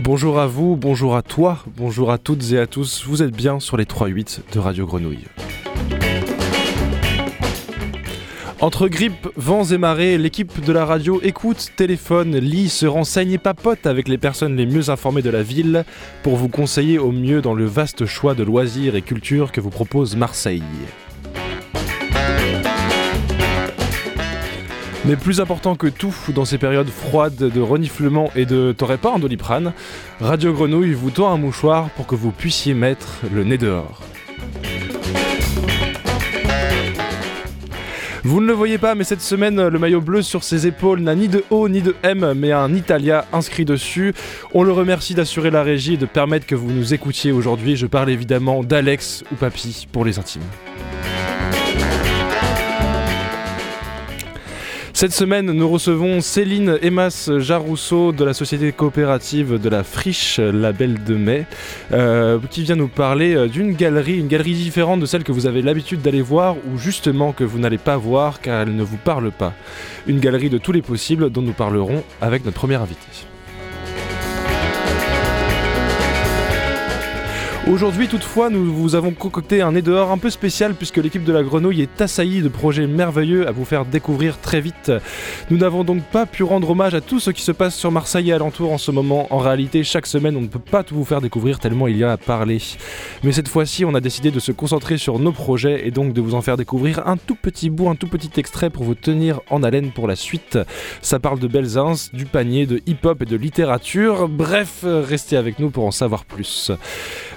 Bonjour à vous, bonjour à toi, bonjour à toutes et à tous, vous êtes bien sur les 3-8 de Radio Grenouille. Entre grippe, vents et marées, l'équipe de la radio écoute, téléphone, lit, se renseigne et papote avec les personnes les mieux informées de la ville pour vous conseiller au mieux dans le vaste choix de loisirs et culture que vous propose Marseille. Mais plus important que tout, dans ces périodes froides de reniflement et de t'aurais pas un doliprane, Radio Grenouille vous tend un mouchoir pour que vous puissiez mettre le nez dehors. Vous ne le voyez pas, mais cette semaine, le maillot bleu sur ses épaules n'a ni de O ni de M, mais un Italia inscrit dessus. On le remercie d'assurer la régie et de permettre que vous nous écoutiez aujourd'hui. Je parle évidemment d'Alex ou Papy pour les intimes. Cette semaine, nous recevons Céline Emas Jarousseau de la société coopérative de la Friche, label de mai, euh, qui vient nous parler euh, d'une galerie, une galerie différente de celle que vous avez l'habitude d'aller voir ou justement que vous n'allez pas voir car elle ne vous parle pas. Une galerie de tous les possibles dont nous parlerons avec notre premier invité. Aujourd'hui toutefois nous vous avons concocté un nez dehors un peu spécial puisque l'équipe de la grenouille est assaillie de projets merveilleux à vous faire découvrir très vite. Nous n'avons donc pas pu rendre hommage à tout ce qui se passe sur Marseille et alentour en ce moment. En réalité chaque semaine on ne peut pas tout vous faire découvrir tellement il y a à parler. Mais cette fois-ci on a décidé de se concentrer sur nos projets et donc de vous en faire découvrir un tout petit bout, un tout petit extrait pour vous tenir en haleine pour la suite. Ça parle de Belzins, du panier, de hip-hop et de littérature. Bref, restez avec nous pour en savoir plus.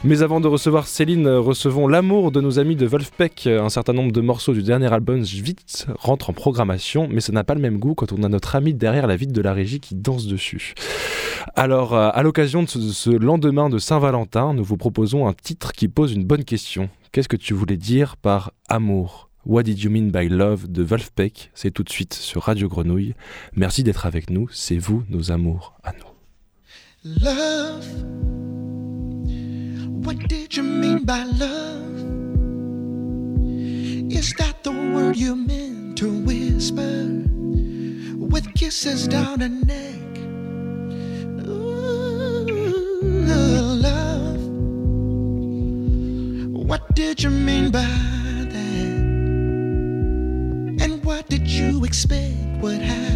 Mais avant de recevoir Céline, recevons l'amour de nos amis de Wolfpack. Un certain nombre de morceaux du dernier album vite rentrent en programmation, mais ça n'a pas le même goût quand on a notre ami derrière la vitre de la régie qui danse dessus. Alors, euh, à l'occasion de ce lendemain de Saint-Valentin, nous vous proposons un titre qui pose une bonne question. Qu'est-ce que tu voulais dire par amour? What Did You Mean by Love de Wolfpack C'est tout de suite sur Radio Grenouille. Merci d'être avec nous, c'est vous nos amours à nous. What did you mean by love? Is that the word you meant to whisper with kisses down her neck? Ooh, love. What did you mean by that? And what did you expect would happen?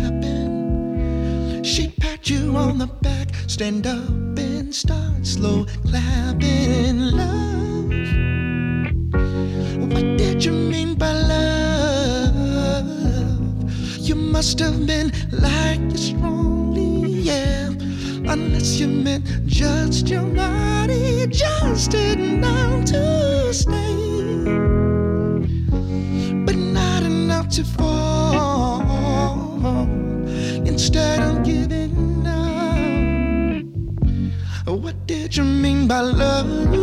Pat you on the back, stand up and start slow clapping. in Love, what did you mean by love? You must have been like you strongly, yeah. Unless you meant just your body, just enough to stay, but not enough to fall. Instead of giving you mean by love?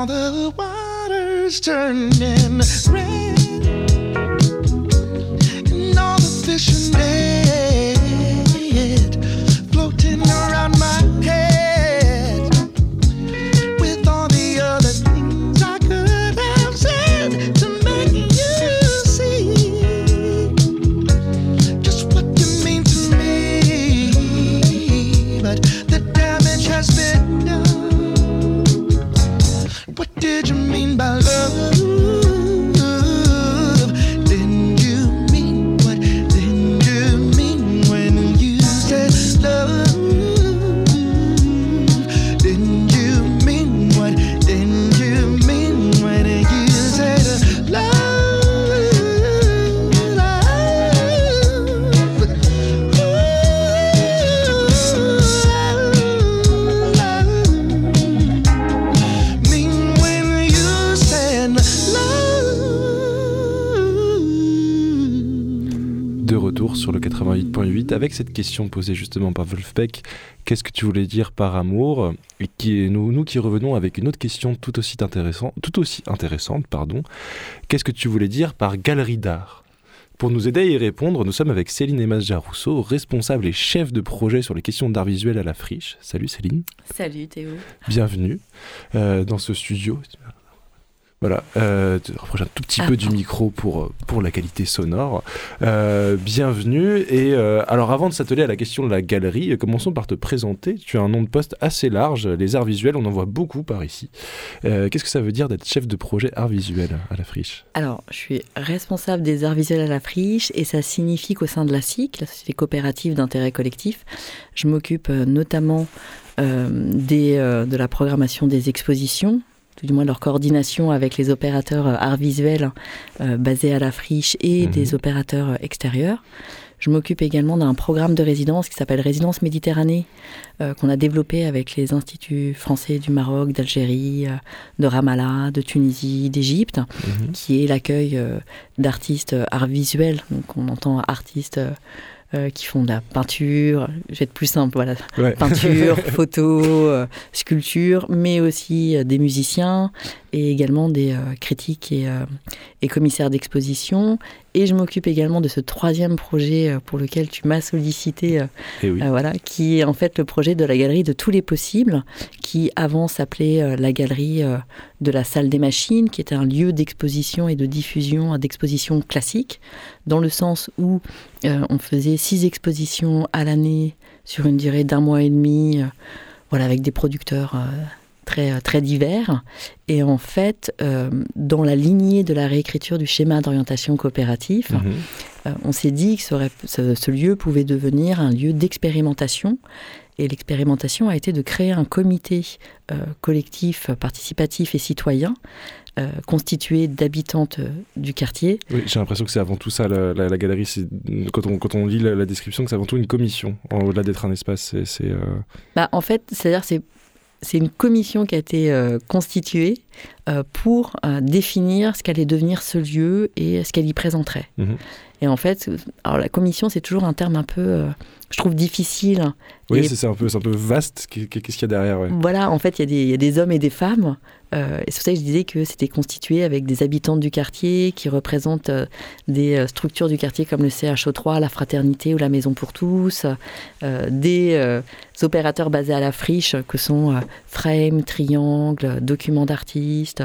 Now the water's turning red, and all the fish are dead. 88.8 avec cette question posée justement par Wolfbeck. Qu'est-ce que tu voulais dire par amour Et qui, nous, nous qui revenons avec une autre question tout aussi, intéressant, tout aussi intéressante. pardon. Qu'est-ce que tu voulais dire par galerie d'art? Pour nous aider à y répondre, nous sommes avec Céline Emas Rousseau, responsable et chef de projet sur les questions d'art visuel à la friche. Salut Céline, Salut Théo. bienvenue euh, dans ce studio. Voilà, euh, te rapproche un tout petit Ah, peu du pardon. micro pour, euh, pour la qualité sonore. Euh, bienvenue. Et euh, alors, avant de s'atteler à la question de la galerie, commençons par te présenter. Tu as un nom de poste assez large. Les arts visuels, on en voit beaucoup par ici. Qu'est-ce que ça veut dire d'être chef de projet art visuel à la friche? Alors, je suis responsable des arts visuels à la friche et ça signifie qu'au sein de la SIC, la Société coopérative d'intérêt collectif, je m'occupe notamment des, de la programmation des expositions, tout du moins leur coordination avec les opérateurs euh, arts visuels euh, basés à la friche et Mhm. des opérateurs euh, extérieurs. Je m'occupe également d'un programme de résidence qui s'appelle Résidence Méditerranée, euh, qu'on a développé avec les instituts français du Maroc, d'Algérie, euh, de Ramallah, de Tunisie, d'Égypte Mhm. qui est l'accueil d'artistes art visuel. Donc on entend artistes euh, qui font de la peinture, je vais être plus simple, voilà, Ouais. peinture, photo, euh, sculpture, mais aussi euh, des musiciens et également des euh, critiques et, euh, et commissaires d'exposition. Et je m'occupe également de ce troisième projet euh, pour lequel tu m'as sollicité oui. euh, voilà, qui est en fait le projet de la galerie de tous les possibles, qui avant s'appelait la galerie de la salle des machines, qui était un lieu d'exposition et de diffusion d'expositions classiques, dans le sens où on faisait six expositions à l'année sur une durée d'un mois et demi, voilà, avec des producteurs. Très, euh, très divers. Et en fait, euh, dans la lignée de la réécriture du schéma d'orientation coopératif, Mhm. euh, on s'est dit que ce, aurait- ce- ce lieu pouvait devenir un lieu d'expérimentation. Et l'expérimentation a été de créer un comité euh, collectif, participatif et citoyen, euh, constitué d'habitantes euh, du quartier. Oui, j'ai l'impression que c'est avant tout ça, la, la- la galerie. Quand on, quand on lit la, la description, que c'est avant tout une commission, au-delà d'être un espace. C'est, Bah, en fait, c'est-à-dire c'est c'est une commission qui a été euh, constituée pour euh, définir ce qu'allait devenir ce lieu et ce qu'elle y présenterait. Mhm. Et en fait, alors la commission, c'est toujours un terme un peu, euh, je trouve, difficile. Oui, c'est, un, peu, c'est un peu vaste. Qu'est- Qu'est-ce qu'il y a derrière ouais. Voilà, en fait, il y, a des- il y a des hommes et des femmes. euh, et c'est pour ça que je disais que c'était constitué avec des habitants du quartier qui représentent euh, des euh, structures du quartier comme le CHO3, la Fraternité ou la Maison pour tous, euh, des euh, opérateurs basés à la friche que sont euh, Frame, Triangle, Documents d'artistes,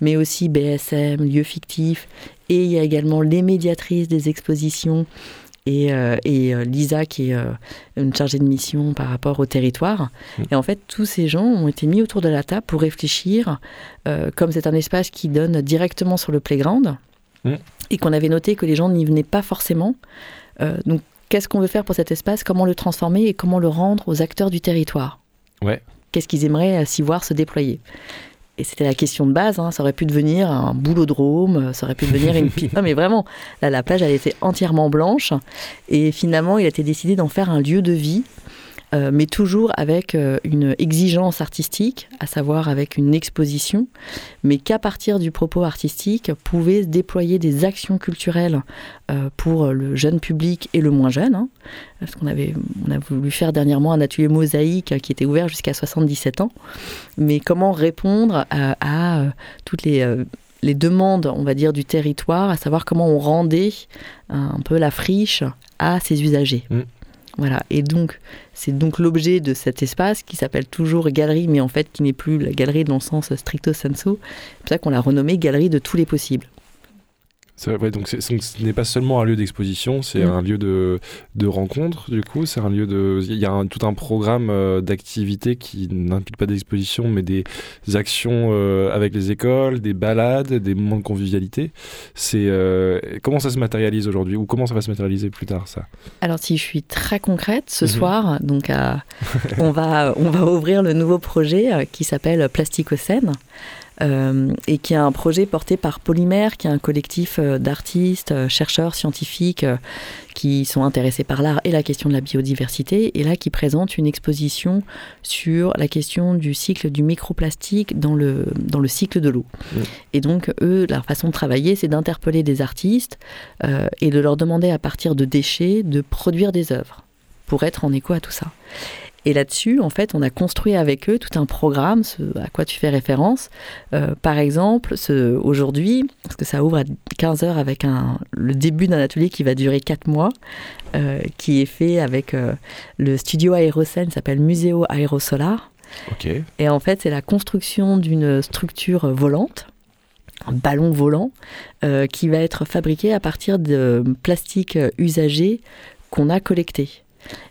mais aussi BSM, Lieux fictifs. Et il y a également les médiatrices des expositions et, euh, et euh, Lisa qui est euh, une chargée de mission par rapport au territoire. Et en fait, tous ces gens ont été mis autour de la table pour réfléchir, euh, comme c'est un espace qui donne directement sur le playground, Mm. et qu'on avait noté que les gens n'y venaient pas forcément. Donc, qu'est-ce qu'on veut faire pour cet espace? Comment le transformer et comment le rendre aux acteurs du territoire? Ouais. Qu'est-ce qu'ils aimeraient s'y voir se déployer? Et c'était la question de base, hein, ça aurait pu devenir un boulodrome, ça aurait pu devenir une pile. Non mais vraiment, là la plage elle était entièrement blanche et finalement il a été décidé d'en faire un lieu de vie euh, mais toujours avec euh, une exigence artistique, à savoir avec une exposition, mais qu'à partir du propos artistique pouvaient se déployer des actions culturelles euh, pour le jeune public et le moins jeune. hein. parce qu'on avait, on a voulu faire dernièrement un atelier mosaïque qui était ouvert jusqu'à 77 ans. Mais comment répondre à, toutes les demandes, on va dire, du territoire, à savoir comment on rendait un, peu la friche à ses usagers? Mm. Voilà, et donc c'est donc l'objet de cet espace qui s'appelle toujours galerie, mais en fait qui n'est plus la galerie dans le sens stricto sensu. C'est pour ça qu'on l'a renommée galerie de tous les possibles. Ouais, donc ce n'est pas seulement un lieu d'exposition, c'est Mm. un lieu de, de rencontre, du coup. C'est un lieu de. Il y a un- tout un programme euh, d'activités qui n'implique pas d'exposition, mais des actions euh, avec les écoles, des balades, des moments de convivialité. C'est euh, Comment ça se matérialise aujourd'hui Ou comment ça va se matérialiser plus tard, ça? Alors si je suis très concrète, ce Mhm. soir, donc on, va, on va ouvrir le nouveau projet qui s'appelle Plasticocène. Euh, et qui est un projet porté par Polymère, qui est un collectif euh, d'artistes, euh, chercheurs, scientifiques qui sont intéressés par l'art et la question de la biodiversité, et là qui présente une exposition sur la question du cycle du microplastique dans le, dans le cycle de l'eau. Mhm. Et donc, eux, leur façon de travailler, c'est d'interpeller des artistes euh, et de leur demander à partir de déchets de produire des œuvres pour être en écho à tout ça. Et là-dessus, en fait, on a construit avec eux tout un programme, ce à quoi tu fais référence. Euh, par exemple, aujourd'hui, parce que ça ouvre à 15 heures avec un, le début d'un atelier qui va durer 4 mois, euh, qui est fait avec euh, le studio Aérocène, s'appelle Museo Aerosolar. Ok. Et en fait, c'est la construction d'une structure volante, un ballon volant, euh, qui va être fabriqué à partir de plastique usagé qu'on a collecté.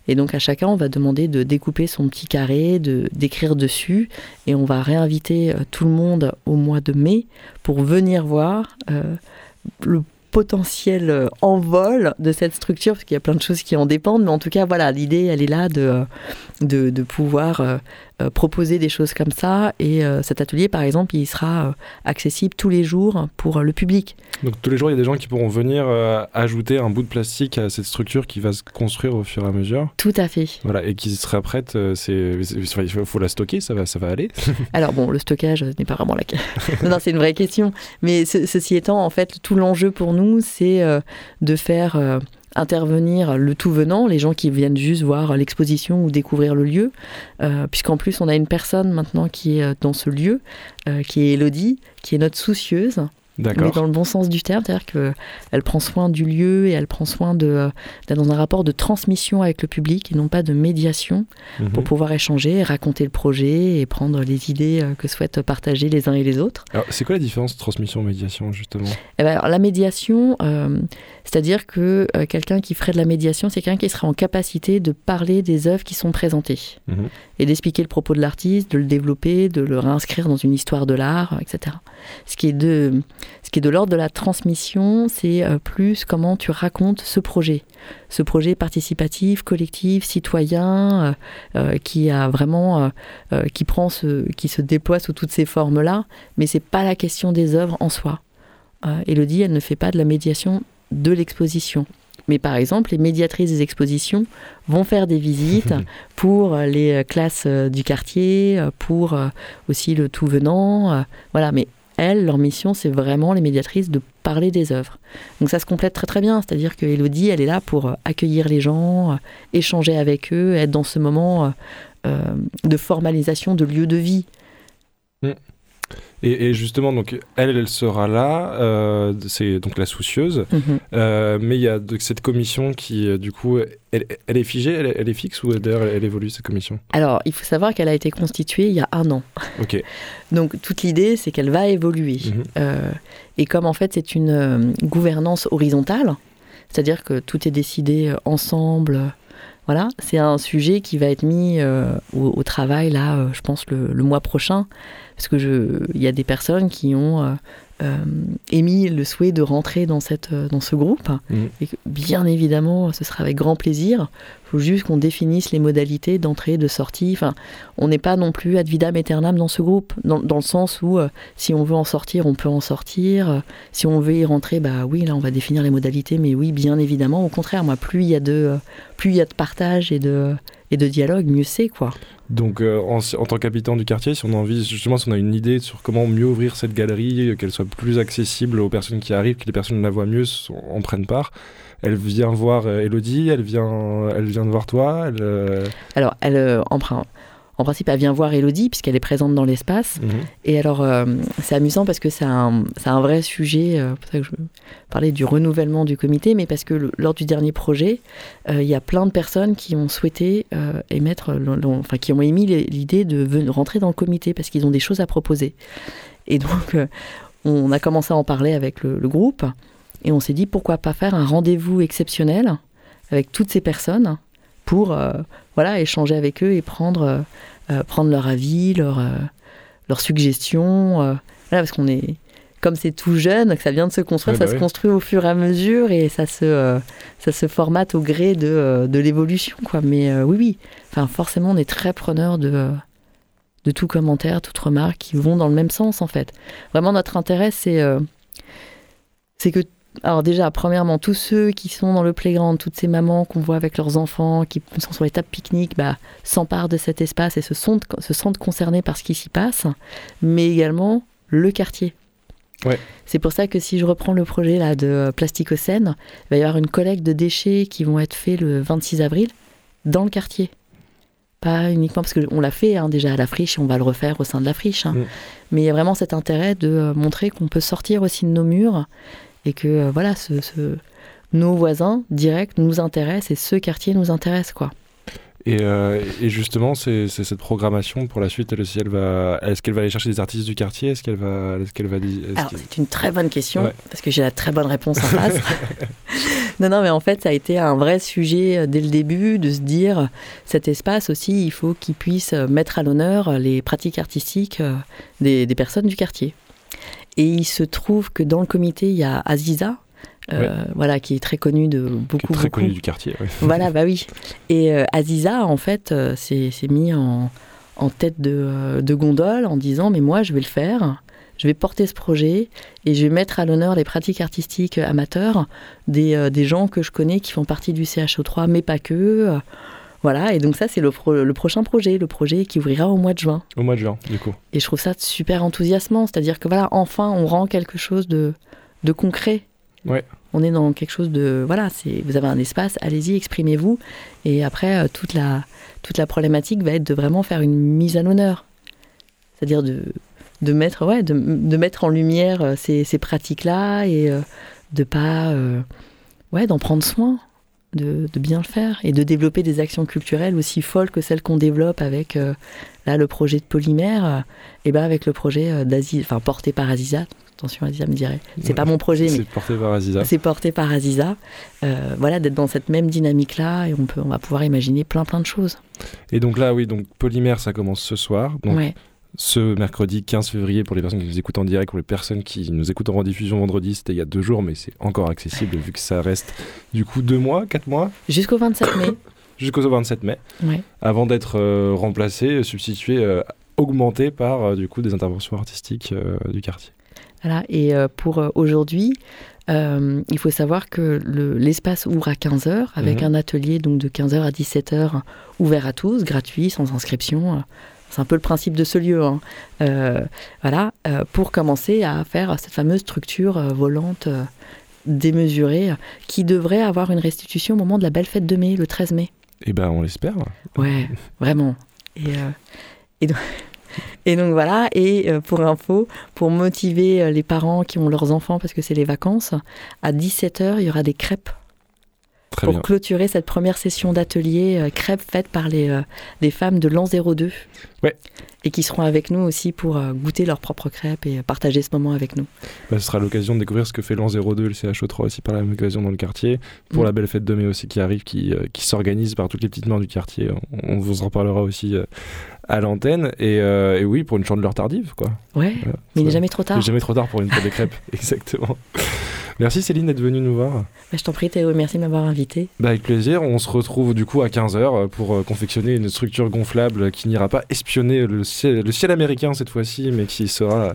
Et donc à chacun, on va demander de découper son petit carré, de d'écrire dessus, et on va réinviter euh, tout le monde au mois de mai pour venir voir euh, le potentiel euh, envol de cette structure, parce qu'il y a plein de choses qui en dépendent, mais en tout cas, voilà, l'idée, elle est là de, pouvoir euh, proposer des choses comme ça. Et euh, cet atelier, par exemple, il sera euh, accessible tous les jours pour le public. Donc tous les jours, il y a des gens qui pourront venir ajouter un bout de plastique à cette structure qui va se construire au fur et à mesure. Tout à fait. Voilà, et qui sera prête. c'est, il faut, la stocker, ça va, ça va aller. Alors bon, le stockage n'est pas vraiment la question. non, c'est une vraie question. Mais ce- ceci étant, en fait, tout l'enjeu pour nous, c'est de faire intervenir le tout venant, les gens qui viennent juste voir l'exposition ou découvrir le lieu, euh, puisqu'en plus, on a une personne maintenant qui est dans ce lieu, euh, qui est Elodie, qui est notre soucieuse, mais dans le bon sens du terme, c'est-à-dire qu'elle prend soin du lieu et elle prend soin de, euh, d'être dans un rapport de transmission avec le public et non pas de médiation Mhm. pour pouvoir échanger, raconter le projet et prendre les idées euh, que souhaitent partager les uns et les autres. Alors, c'est quoi la différence transmission-médiation, justement? Eh ben, alors, la médiation, euh, c'est-à-dire que euh, quelqu'un qui ferait de la médiation, c'est quelqu'un qui serait en capacité de parler des œuvres qui sont présentées Mhm. et d'expliquer le propos de l'artiste, de le développer, de le réinscrire dans une histoire de l'art, euh, etc. Ce qui est de, ce qui est de l'ordre de la transmission, c'est euh, plus comment tu racontes ce projet, ce projet participatif, collectif, citoyen, euh, euh, qui a vraiment, euh, qui prend ce, qui se déploie sous toutes ces formes-là, mais c'est pas la question des œuvres en soi. Euh, Elodie, elle ne fait pas de la médiation de l'exposition. Mais par exemple, les médiatrices des expositions vont faire des visites pour les classes du quartier, pour aussi le tout venant. Voilà, mais elles, leur mission, c'est vraiment les médiatrices de parler des œuvres. Donc ça se complète très très bien, c'est-à-dire que Elodie, elle est là pour euh, accueillir les gens, euh, échanger avec eux, être dans ce moment euh, de formalisation de lieu de vie. Et, et justement, donc, elle, elle sera là, euh, c'est donc la soucieuse, Mhm. Euh, mais il y a donc cette commission qui, euh, du coup, elle, elle est figée, elle, elle est fixe ou d'ailleurs elle, elle évolue cette commission? Alors, il faut savoir qu'elle a été constituée il y a un an. Ok. Donc toute l'idée, c'est qu'elle va évoluer. Mhm. Euh, et comme en fait c'est une gouvernance horizontale, c'est-à-dire que tout est décidé ensemble, voilà, c'est un sujet qui va être mis euh, au, travail là, euh, je pense le, le mois prochain, parce que il y a des personnes qui ont euh, émis le souhait de rentrer dans cette, euh, dans ce groupe, Mhm. et que, bien évidemment, ce sera avec grand plaisir. Il faut juste qu'on définisse les modalités d'entrée, de sortie. Enfin, on n'est pas non plus ad vidam aeternam dans ce groupe, dans, dans le sens où euh, si on veut en sortir, on peut en sortir. Euh, si on veut y rentrer, bah oui, là on va définir les modalités, mais oui, bien évidemment. Au contraire, moi, plus il y a de, euh, plus il y a de partage et de, et de dialogue, mieux c'est quoi. Donc, euh, en, en tant qu'habitant du quartier, si on a envie, justement, si on a une idée sur comment mieux ouvrir cette galerie, euh, qu'elle soit plus accessible aux personnes qui arrivent, que les personnes la voient mieux, en prennent part, elle vient voir euh, Elodie, elle vient, elle vient de voir toi, elle, euh, Alors, elle, euh, emprunt. En principe, elle vient voir Elodie, puisqu'elle est présente dans l'espace. Mhm. Et alors, euh, c'est amusant parce que c'est un, vrai sujet. euh, pour ça que je parlais du renouvellement du comité, mais parce que le- lors du dernier projet, euh, il y a plein de personnes qui ont souhaité euh, émettre, enfin, qui ont émis l'idée de rentrer dans le comité parce qu'ils ont des choses à proposer. Et donc, on a commencé à en parler avec le, le groupe et on s'est dit pourquoi pas faire un rendez-vous exceptionnel avec toutes ces personnes pour voilà, échanger avec eux et prendre, euh, euh, prendre leur avis, leur, euh, leurs suggestions. euh, voilà, parce qu'on est. Comme c'est tout jeune, que ça vient de se construire, ça bah se construit au fur et à mesure et ça se, ça se formate au gré de, de l'évolution. quoi. Mais oui, oui, enfin, forcément, on est très preneur de, de tout commentaire, toute remarque qui vont dans le même sens, en fait. Vraiment, notre intérêt, c'est euh, c'est que alors déjà, premièrement, tous ceux qui sont dans le playground, toutes ces mamans qu'on voit avec leurs enfants, qui sont sur les tables pique-nique, bah, s'emparent de cet espace et se, sont, se sentent concernés par ce qui s'y passe, mais également le quartier. Ouais. C'est pour ça que si je reprends le projet là de Plasticocène, il va y avoir une collecte de déchets qui vont être faits le 26 avril dans le quartier. Pas uniquement parce qu'on l'a fait hein, déjà à la friche et on va le refaire au sein de la friche. hein. Mm. Mais il y a vraiment cet intérêt de euh, montrer qu'on peut sortir aussi de nos murs et que euh, voilà, ce, ce- nos voisins directs nous intéressent et ce quartier nous intéresse quoi. Et, euh, et justement, c'est cette programmation pour la suite. Elle aussi, elle va. Est-ce qu'elle va aller chercher des artistes du quartier? Est-ce qu'elle va. Est-ce qu'elle va. dire- est-ce Alors qu'il- c'est une très bonne question Ouais. parce que j'ai la très bonne réponse en face. non non mais en fait ça a été un vrai sujet euh, dès le début de se dire cet espace aussi il faut qu'il puisse mettre à l'honneur les pratiques artistiques des, des personnes du quartier. Et il se trouve que dans le comité il y a Aziza. euh, voilà, qui est très connue de qui est beaucoup, très beaucoup. connu du quartier. ouais. Voilà, bah oui. Et euh, Aziza, en fait, euh, s'est mis en, en tête de, de gondole en disant Mais moi, je vais le faire. Je vais porter ce projet et je vais mettre à l'honneur les pratiques artistiques amateurs des, des gens que je connais qui font partie du CHO3, mais pas que. Voilà, et donc ça, c'est le, pro- le prochain projet, le projet qui ouvrira au mois de juin. Au mois de juin, du coup. Et je trouve ça super enthousiasmant, c'est-à-dire que voilà, enfin, on rend quelque chose de, de concret. Ouais. On est dans quelque chose de voilà, c'est vous avez un espace, allez-y, exprimez-vous. Et après, euh, toute la toute la problématique va être de vraiment faire une mise à l'honneur, c'est-à-dire de de mettre ouais, de, de mettre en lumière euh, ces, ces pratiques-là et euh, de pas ouais, d'en prendre soin. De, de bien le faire et de développer des actions culturelles aussi folles que celles qu'on développe avec euh, là le projet de polymère euh, et ben avec le projet euh, d'Aziz, enfin porté par Aziza. Attention, Aziza me dirait. C'est pas mon projet, mais C'est porté par Aziza. c'est porté par Aziza. Euh, voilà, d'être dans cette même dynamique-là et on, peut, on va pouvoir imaginer plein plein de choses. Et donc là, oui, donc Polymère, ça commence ce soir. Donc ouais. Ce mercredi 15 février pour les personnes qui nous écoutent en direct, pour les personnes qui nous écoutent en rediffusion vendredi, c'était il y a deux jours, mais c'est encore accessible vu que ça reste du coup deux mois, quatre mois, Jusqu'au 27 mai. jusqu'au 27 mai, Ouais. avant d'être euh, remplacé, substitué, euh, augmenté par euh, du coup des interventions artistiques du quartier. Voilà. Et pour aujourd'hui, euh, il faut savoir que le- l'espace ouvre à 15h avec Mhm. un atelier donc de 15h à 17h ouvert à tous, gratuit, sans inscription. C'est un peu le principe de ce lieu. hein. Euh, voilà, euh, pour commencer à faire cette fameuse structure euh, volante démesurée qui devrait avoir une restitution au moment de la belle fête de mai, le 13 mai. Et ben on l'espère. Ouais, vraiment. Et, et, donc, et donc voilà, et pour info, pour motiver les parents qui ont leurs enfants, parce que c'est les vacances, à 17h, il y aura des crêpes Très pour bien. clôturer cette première session d'atelier euh, crêpes faites par les, euh, les femmes de l'an 02. Ouais. Et qui seront avec nous aussi pour euh, goûter leurs propres crêpes et euh, partager ce moment avec nous. Bah, ce sera l'occasion de découvrir ce que fait l'an 02 et le CHO3 aussi par la même occasion dans le quartier. Pour Mm. la belle fête de mai aussi qui arrive, qui, euh, qui s'organise par toutes les petites mains du quartier. On, on vous en parlera aussi euh, à l'antenne. Et, euh, et oui, pour une chandeleur tardive, quoi. Ouais, Voilà. mais il n'est jamais trop tard. Il est jamais trop tard pour une pour des crêpes. Exactement. Merci Céline d'être venue nous voir. Bah, je t'en prie Théo, merci de m'avoir invité. Bah, avec plaisir. On se retrouve du coup à 15h pour euh, confectionner une structure gonflable qui n'ira pas espionner le ciel, le ciel américain cette fois-ci, mais qui sera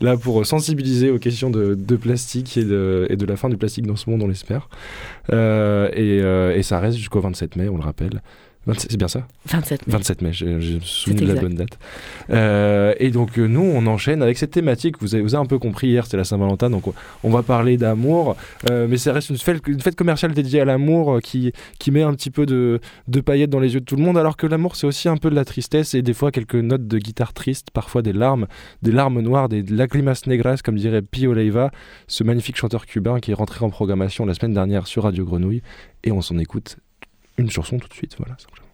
là pour sensibiliser aux questions de, de plastique et de, et de la fin du plastique dans ce monde, on l'espère. Euh, et, euh, et ça reste jusqu'au 27 mai, on le rappelle. C'est bien ça 27 mai. 27 mai, je, je me souviens de la bonne date. Euh, et donc euh, nous, on enchaîne avec cette thématique. Vous avez, vous avez un peu compris hier, c'est la Saint-Valentin, donc on, on va parler d'amour. Euh, mais ça reste une fête, une fête commerciale dédiée à l'amour qui, qui met un petit peu de, de paillettes dans les yeux de tout le monde, alors que l'amour, c'est aussi un peu de la tristesse et des fois quelques notes de guitare triste, parfois des larmes, des larmes noires, des lagrimas negras, comme dirait Pio Leiva, ce magnifique chanteur cubain qui est rentré en programmation la semaine dernière sur Radio Grenouille. Et on s'en écoute une chanson tout de suite. Voilà, simplement.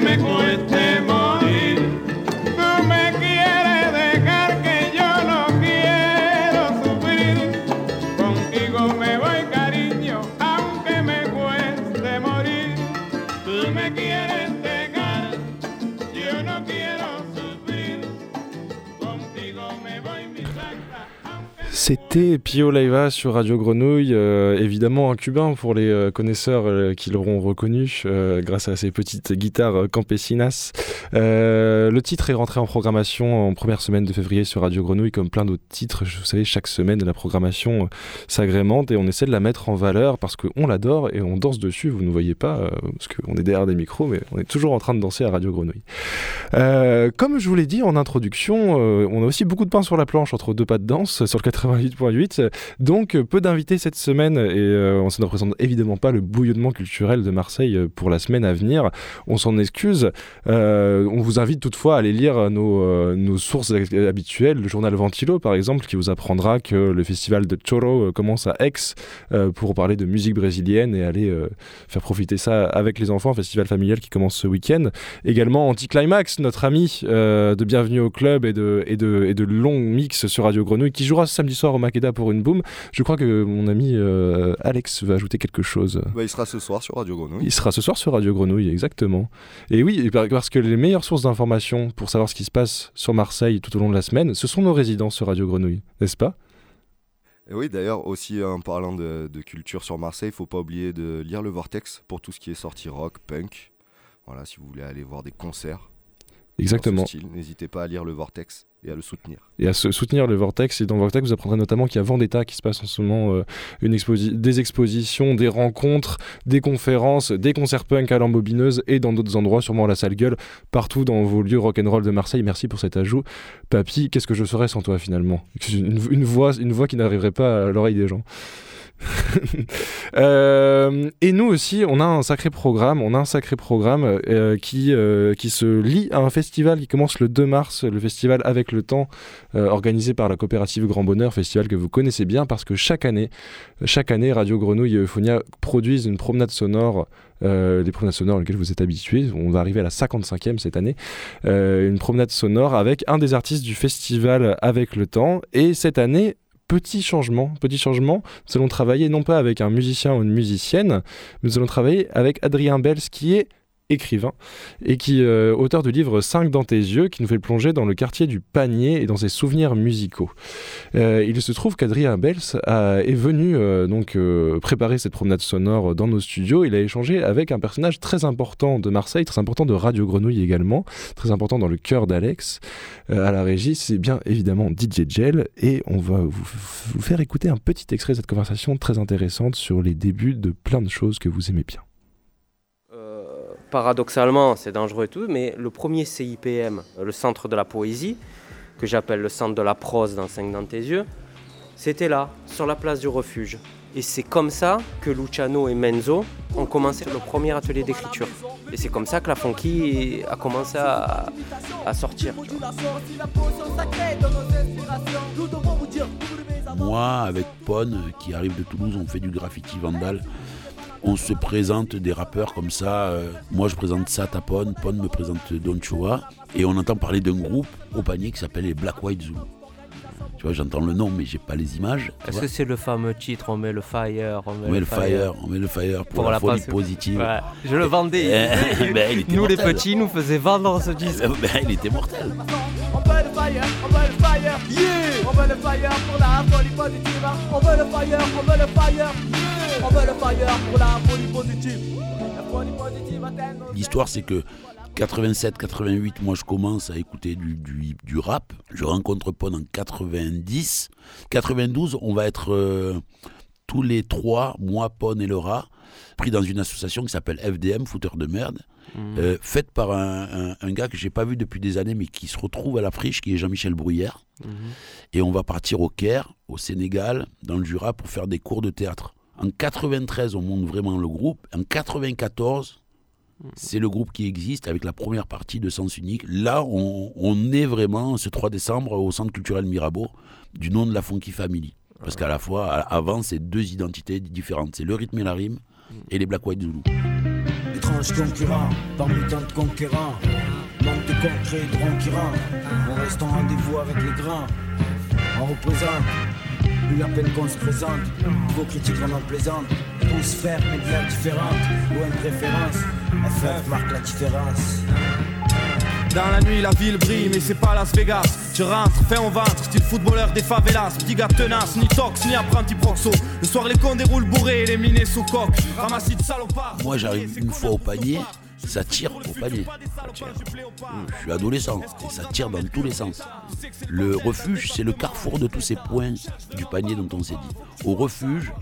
Me cueste morir. Pio Leiva sur Radio Grenouille, euh, évidemment un cubain pour les euh, connaisseurs euh, qui l'auront reconnu grâce à ses petites guitares campesinas. le titre est rentré en programmation en première semaine de février sur Radio Grenouille, comme plein d'autres titres. Vous savez, chaque semaine, la programmation s'agrémente et on essaie de la mettre en valeur parce qu'on l'adore et on danse dessus. Vous ne voyez pas parce qu'on est derrière des micros, mais on est toujours en train de danser à Radio Grenouille. comme je vous l'ai dit en introduction, on a aussi beaucoup de pain sur la planche entre deux pas de danse sur le 80 88.8. Donc euh, peu d'invités cette semaine et euh, on ne représente évidemment pas le bouillonnement culturel de Marseille euh, pour la semaine à venir. On s'en excuse. on vous invite toutefois à aller lire nos, sources habituelles, le journal Ventilo par exemple, qui vous apprendra que le festival de Choro commence à Aix pour parler de musique brésilienne et aller faire profiter ça avec les enfants, festival familial qui commence ce week-end. Également Anticlimax, notre ami de Bienvenue au Club et de, et long mix sur Radio Grenouille, qui jouera samedi soir au Makeda pour une boom. Je crois que mon ami euh, Alex va ajouter quelque chose. Bah, il sera ce soir sur Radio Grenouille. Il sera ce soir sur Radio Grenouille, exactement. Et oui, parce que les meilleures sources d'informations pour savoir ce qui se passe sur Marseille tout au long de la semaine, ce sont nos résidents sur Radio Grenouille, n'est-ce pas? Et oui, d'ailleurs, aussi en parlant de, de culture sur Marseille, il faut pas oublier de lire le Vortex pour tout ce qui est sorti rock, punk. Voilà, si vous voulez aller voir des concerts. Exactement. N'hésitez pas à lire le Vortex et à le soutenir. Et à soutenir le Vortex. Et dans Vortex, vous apprendrez notamment qu'il y a Vendetta qui se passe en ce moment, euh, une des expositions, des rencontres, des conférences, des concerts punk à l'embobineuse et dans d'autres endroits, sûrement à la salle gueule, partout dans vos lieux rock'n'roll de Marseille. Merci pour cet ajout. Papy, qu'est-ce que je ferais sans toi finalement? Une, voix, une voix qui n'arriverait pas à l'oreille des gens. Euh, et nous aussi, on a un sacré programme. On a un sacré programme euh, qui, euh, qui se lie à un festival qui commence le 2 mars, le festival Avec le Temps, organisé par la coopérative Grand Bonheur, festival que vous connaissez bien parce que chaque année, chaque année Radio Grenouille et Euphonia produisent une promenade sonore. les promenades sonores auxquelles vous êtes habitués. On va arriver à la 55e cette année. une promenade sonore avec un des artistes du festival Avec le Temps. Et cette année, petit changement, petit changement. Nous allons travailler non pas avec un musicien ou une musicienne, mais nous allons travailler avec Adrien Bels qui est écrivain et qui euh, auteur du livre 5 dans tes yeux qui nous fait plonger dans le quartier du panier et dans ses souvenirs musicaux. Euh, il se trouve qu'Adrien Bels est venu euh, donc préparer cette promenade sonore dans nos studios. Il a échangé avec un personnage très important de Marseille, très important de Radio Grenouille également, très important dans le cœur d'Alex. à la régie, c'est bien évidemment DJ Gel et on va vous faire écouter un petit extrait de cette conversation très intéressante sur les débuts de plein de choses que vous aimez bien paradoxalement, c'est dangereux et tout, mais le premier CIPM, le centre de la poésie, que j'appelle le centre de la prose dans 5 dans tes yeux, c'était là, sur la place du refuge. Et c'est comme ça que Luciano et Menzo ont commencé le premier atelier d'écriture. Et c'est comme ça que la funky a commencé à, sortir. Moi, avec Pone, qui arrive de Toulouse, on fait du graffiti vandal on se présente des rappeurs comme ça. Euh, moi, je présente Sata Pon, Pon me présente Don Chua, et on entend parler d'un groupe au panier qui s'appelle les Black White Zoo. Tu vois, j'entends le nom, mais j'ai pas les images. Est-ce que c'est le fameux titre On met le fire, on met, le fire. on met le fire pour, la, folie positive. Je le vendais. Ben, nous les petits, nous faisait vendre ce disque. Ben, il était mortel. On veut le fire, on veut le fire, yeah. On veut le fire pour la folie positive. On veut le fire, on veut le fire, On veut le fire pour la folie positive. La folie positive L'histoire, c'est que 87-88, moi je commence à écouter du, du, rap. Je rencontre Pon en 90. 92, on va être euh, tous les trois, moi, Pon et le rat, pris dans une association qui s'appelle FDM, Fouteur de merde, mmh. euh, faite par un, gars que j'ai pas vu depuis des années, mais qui se retrouve à la friche, qui est Jean-Michel Bruyère. Mmh. Et on va partir au Caire, au Sénégal, dans le Jura, pour faire des cours de théâtre. En 93, on monte vraiment le groupe. En 94, c'est le groupe qui existe avec la première partie de Sens Unique. Là, on, est vraiment ce 3 décembre au Centre culturel Mirabeau du nom de la Funky Family. Parce qu'à la fois, avant, c'est deux identités différentes. C'est le rythme et la rime et les Black White Zulu. Étrange concurrent, parmi tant de conquérants. Manque de concret, de On reste en rendez-vous avec les grands. On représente, plus la peine qu'on se présente. Vos critiques en plaisante. Tous faire mais de différente. Ou une préférence. FF marque la différence. Dans la nuit, la ville brille, mais c'est pas Las Vegas. Tu rentres, fais en ventre, style footballeur des favelas. Petit gars tenace, ni tox, ni apprenti proxo. Le soir, les cons déroulent bourrés et les minés sous coque. Ramassis de salopards. Moi, j'arrive une fois au panier, ça tire au panier. Je suis adolescent et ça tire dans tous les sens. Le refuge, c'est le carrefour de tous ces points du panier dont on s'est dit. Au refuge,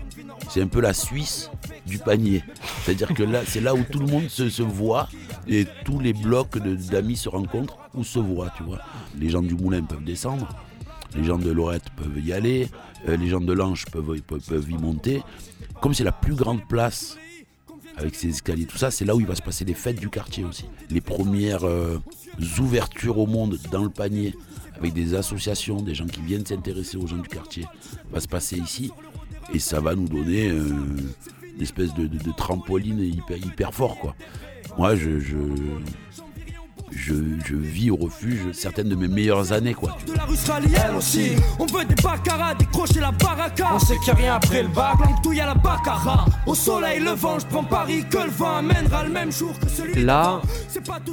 c'est un peu la Suisse du panier. C'est-à-dire que là, c'est là où tout le monde se, voit et tous les blocs d'amis se rencontrent ou se voient, tu vois. Les gens du Moulin peuvent descendre, les gens de Lorette peuvent y aller, euh, les gens de peuvent, peuvent y monter. Comme c'est la plus grande place avec ses escaliers, tout ça, c'est là où il va se passer les fêtes du quartier aussi. Les premières euh, ouvertures au monde dans le panier, avec des associations, des gens qui viennent s'intéresser aux gens du quartier, va se passer ici. Et ça va nous donner euh, une espèce de, trampoline hyper, fort, quoi. Moi, je, je, je vis au refuge certaines de mes meilleures années, quoi. De la rue sera liée, elle aussi. On veut des baccaras, décrocher la baraka. On sait qu'il n'y a rien après le bac. Tout y a la baccara. Au soleil levant, je prends Paris que le vent amènera le même jour que celui Là,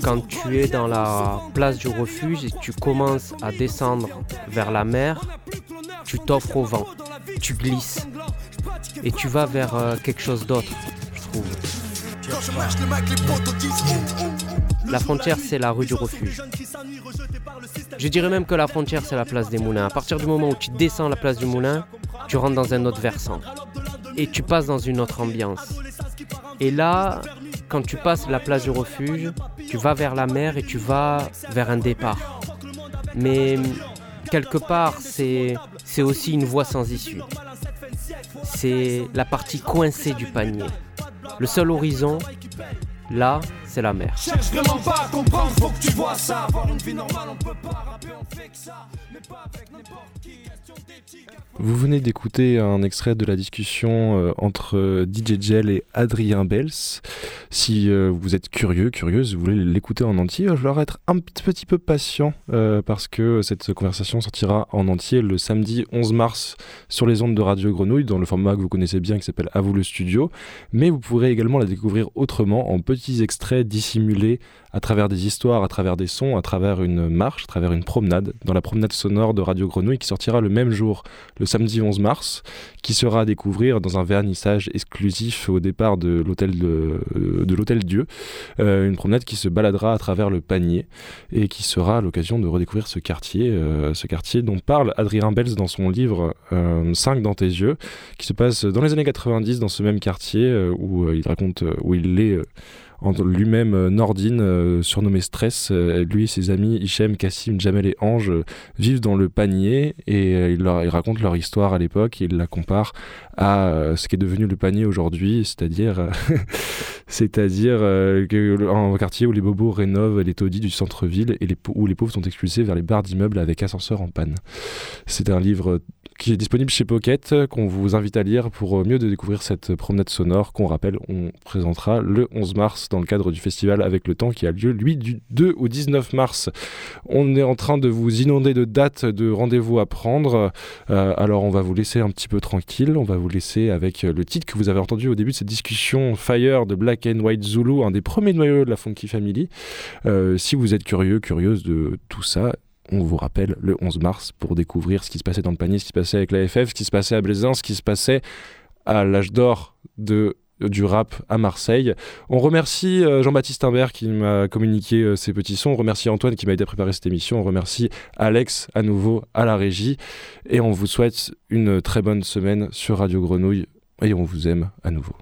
quand tu es dans la place du refuge et que tu commences à descendre vers la mer, tu t'offres au vent, tu glisses et tu vas vers euh, quelque chose d'autre, je trouve. La frontière, c'est la rue du refuge. Je dirais même que la frontière, c'est la place des moulins. À partir du moment où tu descends la place du moulin, tu rentres dans un autre versant. Et tu passes dans une autre ambiance. Et là, quand tu passes la place du refuge, tu vas vers la mer et tu vas vers un départ. Mais quelque part, c'est c'est aussi une voie sans issue. C'est la partie coincée du panier. Le seul horizon, là, c'est la mer. Cherche vraiment pas à comprendre, faut que tu vois ça. Avoir une vie normale, on peut pas rapper, on fait que ça. Mais pas avec n'importe qui, question d'éthique. Vous venez d'écouter un extrait de la discussion euh, entre euh, DJ Gel et Adrien Bels. Si euh, vous êtes curieux, curieuse, vous voulez l'écouter en entier, va falloir être un petit- petit peu patient euh, parce que cette conversation sortira en entier le samedi 11 mars sur les ondes de Radio Grenouille dans le format que vous connaissez bien qui s'appelle À vous le studio. Mais vous pourrez également la découvrir autrement en petits extraits dissimulés à travers des histoires, à travers des sons, à travers une marche, à travers une promenade, dans la promenade sonore de Radio Grenouille qui sortira le même jour, le samedi 11 mars, qui sera à découvrir dans un vernissage exclusif au départ de l'hôtel de, euh, l'hôtel Dieu, Euh, une promenade qui se baladera à travers le panier et qui sera l'occasion de redécouvrir ce quartier, euh, ce quartier dont parle Adrien Bels dans son livre 5 dans tes yeux, qui se passe dans les années 90 dans ce même quartier euh, où euh, il raconte euh, où il est euh, lui-même euh, Nordine, euh, surnommé Stress. Euh, lui et ses amis Hichem, Cassim, Jamel et Ange vivent dans le panier et il, leur, raconte leur histoire à l'époque et il la compare à ce qui est devenu le panier aujourd'hui, c'est-à-dire c'est-à-dire euh, un quartier où les bobos rénovent les taudis du centre-ville et les, où les pauvres sont expulsés vers les bars d'immeubles avec ascenseur en panne. C'est un livre qui est disponible chez Pocket, euh, qu'on vous invite à lire pour euh, mieux de découvrir cette promenade sonore qu'on rappelle, on présentera le 11 mars dans le cadre du festival avec le temps qui a lieu, lui, du 2 au 19 mars. On est en train de vous inonder de dates de rendez-vous à prendre. Euh, alors on va vous laisser un petit peu tranquille, on va vous laisser avec euh, le titre que vous avez entendu au début de cette discussion, Fire de Black and White Zulu, un des premiers noyaux de la Funky Family. Euh, si vous êtes curieux, curieuse de tout ça, on vous rappelle le 11 mars pour découvrir ce qui se passait dans le panier, ce qui se passait avec la FF, ce qui se passait à Blaisance, ce qui se passait à l'âge d'or du rap à Marseille. On remercie euh, Jean-Baptiste Imbert qui m'a communiqué euh, ces petits sons. On remercie Antoine qui m'a aidé à préparer cette émission. On remercie Alex à nouveau à la régie. Et on vous souhaite une très bonne semaine sur Radio Grenouille. Et on vous aime à nouveau.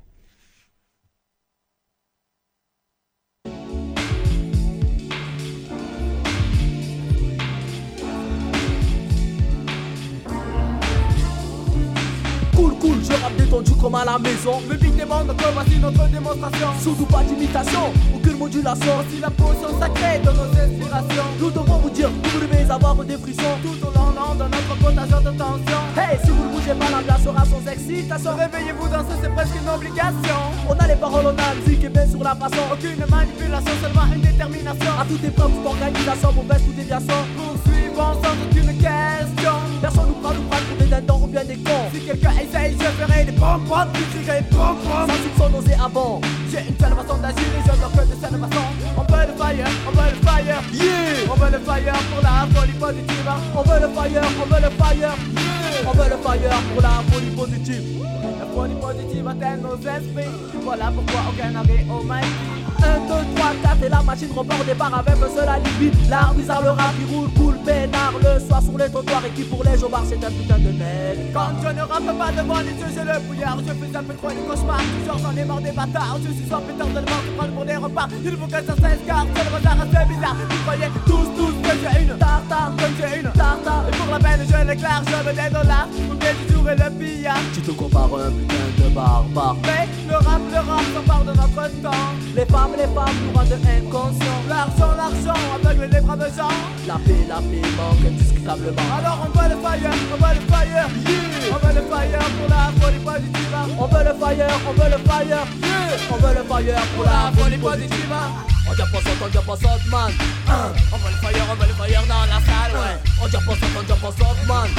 Je rappe détendu comme à la maison. Le beat demande que voici notre démonstration. Surtout pas d'imitation, aucune modulation. Si la potion sacrée de nos inspirations. Nous devons vous dire, vous devez avoir des frissons. Tout au long de notre contagion de tension. Hey, si vous ne bougez pas, l'ambiance sera sans excitation. Réveillez-vous danser, c'est presque une obligation. On a les paroles, on a la musique et bien sur la façon. Aucune manipulation, seulement une détermination. À toute épreuve, toute organisation, mauvaise ou déviation. Poursuivons sans aucune question. Personne nous des dindons ou bien des cons. Si quelqu'un essaye, je ferai des pom pom, crierai pom pom. Sans soupçon nausée avant. J'ai une telle façon d'agir et je bloque de cette façon. On veut le fire, on veut le fire, yeah. fire pour la folie positive. On veut le fire, on veut le fire. On veut le fire pour la folie positive. La folie positive atteint nos esprits. Voilà pourquoi aucun arrêt au mighty. 1, 2, 3, 4 et la machine repart au départ avec seul alibi. L'art bizarre, le rap qui roule, cool, peinard Le soir sur les trottoirs et qui pour les jobards c'est un putain de net Quand je ne rappe pas devant les yeux j'ai le bouillard Je fais un peu trop des cauchemars. Toujours j'en ai marre des bâtards. Je suis soit putain de mort, je prends pour des repas. Il faut que ça s'escarpe, c'est le retard assez bizarre. Vous croyez tous, tous que j'ai une tartare Comme j'ai une tartare. Et pour la je l'éclaire, je veux des dollars Pour que tu joues le pillard Tu te compares un putain de barbare. Mais le rap, le rap s'empare de notre temps. Les femmes les femmes nous rendent inconscients. L'argent, l'argent aveugle les braves gens. La paix, la paix manque indiscutablement. Alors on veut le fire, on veut le fire, yeah. On veut le fire pour la folie positive. On veut le fire, on veut le fire, yeah. On veut le fire pour la folie positive. On dit pas saute, on dit pas saute, man. On veut le fire, on veut le fire dans la salle, ouais. On dit pas saute, on dit pas saute, man.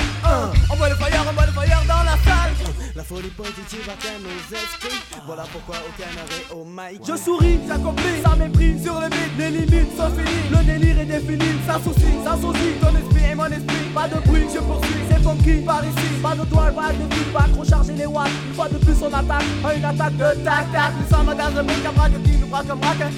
On veut le fire, on veut le fire dans la salle. La folie positive atteint nos esprits. Voilà pourquoi aucun arrêt au mic. Je souris, j'accomplis, ça mépris sur le vide, les limites sont finies, le délire est défini, ça soucie, ça soucie, ton esprit et mon esprit, pas de bruit, je poursuis, c'est funky par ici, pas de toile, pas de fil, pas trop charger les watts, une fois de plus on attaque, une attaque de tac tac, nous sommes dans un bric à braque qui nous braque braque,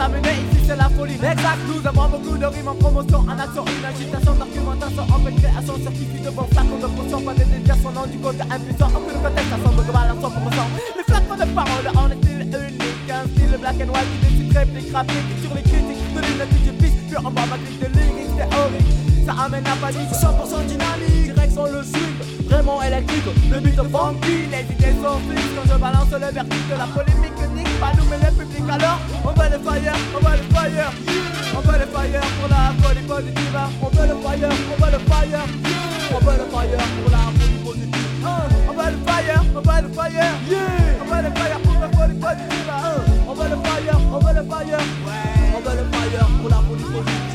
ici qui nous a mené, ici c'est la folie, exact, nous avons beaucoup de rimes en promotion, en action, une agitation, d'argumentation, en fait création, certifié de bon flacon de potion, pas de déviation, non du côté impuissant, de contestation, de balance 100%, les flacons de parole, en est-il unique, un style black and white qui décide réplique rapide sur les critiques de l'unité du piste puis en bas ma de lyrics théorique ça amène la panique 100% dynamique direction le swing vraiment électrique le beat funky les idées sont fixes quand je balance le vertige la polémique nique pas nous mais le public alors on veut le fire on veut le fire on veut le fire pour la folie positive on veut le fire on veut le fire on veut le fire pour la folie positive on veut le fire on veut le fire on veut le fire pour la folie positive on veut le fire, on veut le fire, on veut le fire pour la folie.